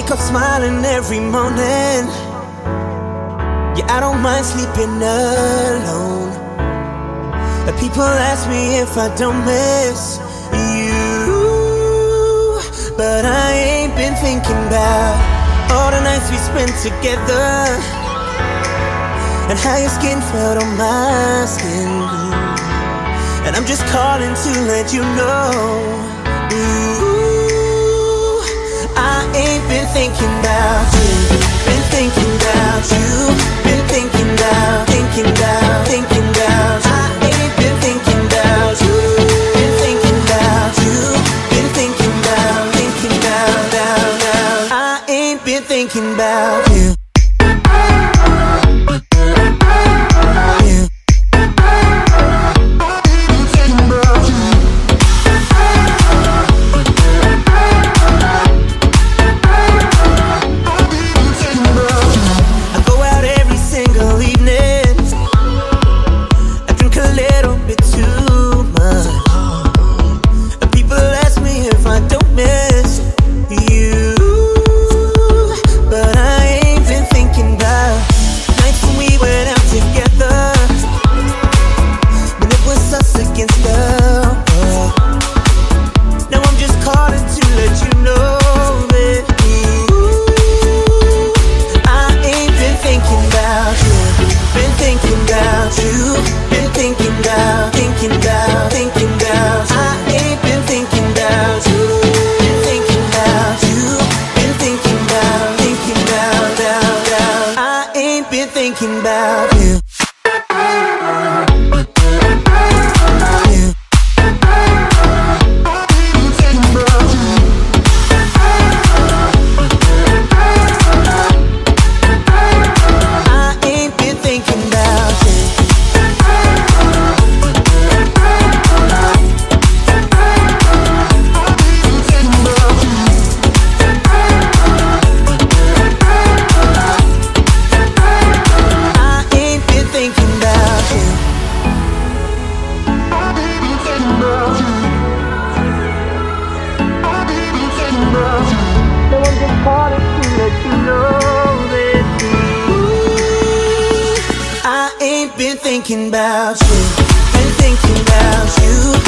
wake up smiling every morning. Yeah, I don't mind sleeping alone. People ask me if I don't miss you. But I ain't been thinking about all the nights we spent together. And how your skin felt on my skin. And I'm just calling to let you know. I ain't been thinking about you. Been thinking about you. Been thinking about, thinking about, thinking about. I ain't been thinking about you. Been thinking about you. Been thinking about, thinking about, about, about. I ain't been thinking about you. Been thinking about you. Been thinking about, thinking about you. Been thinking about you.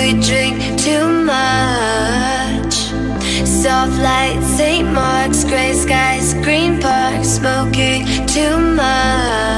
we drink too much Soft lights, St. Mark's, grey skies, green parks Smoking too much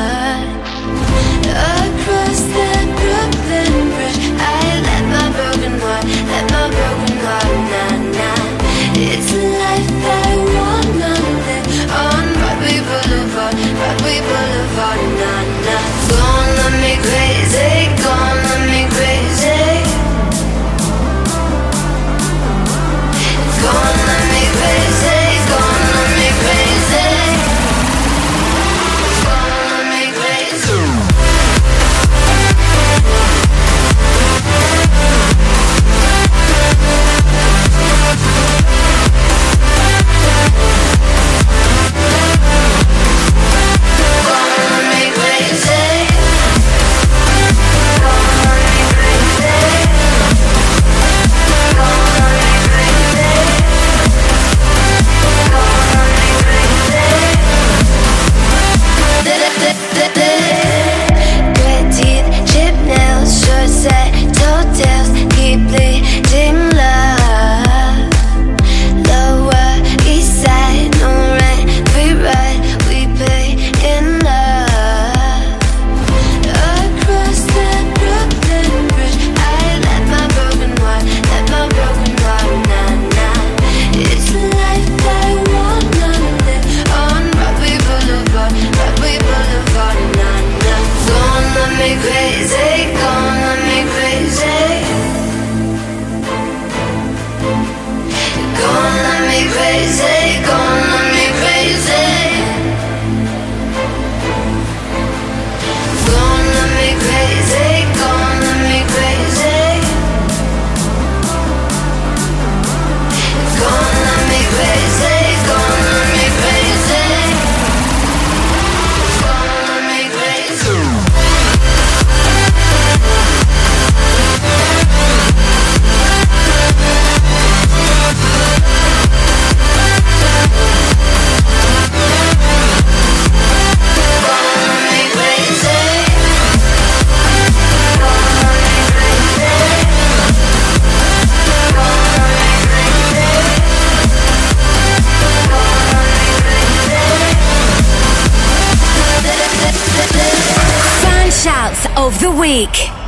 week.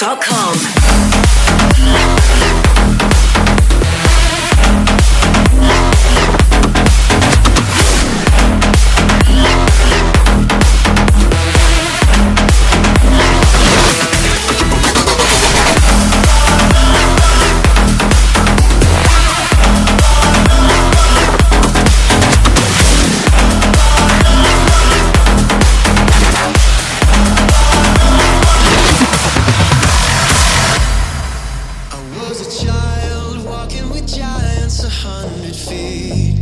www.djhardwell.com. feet.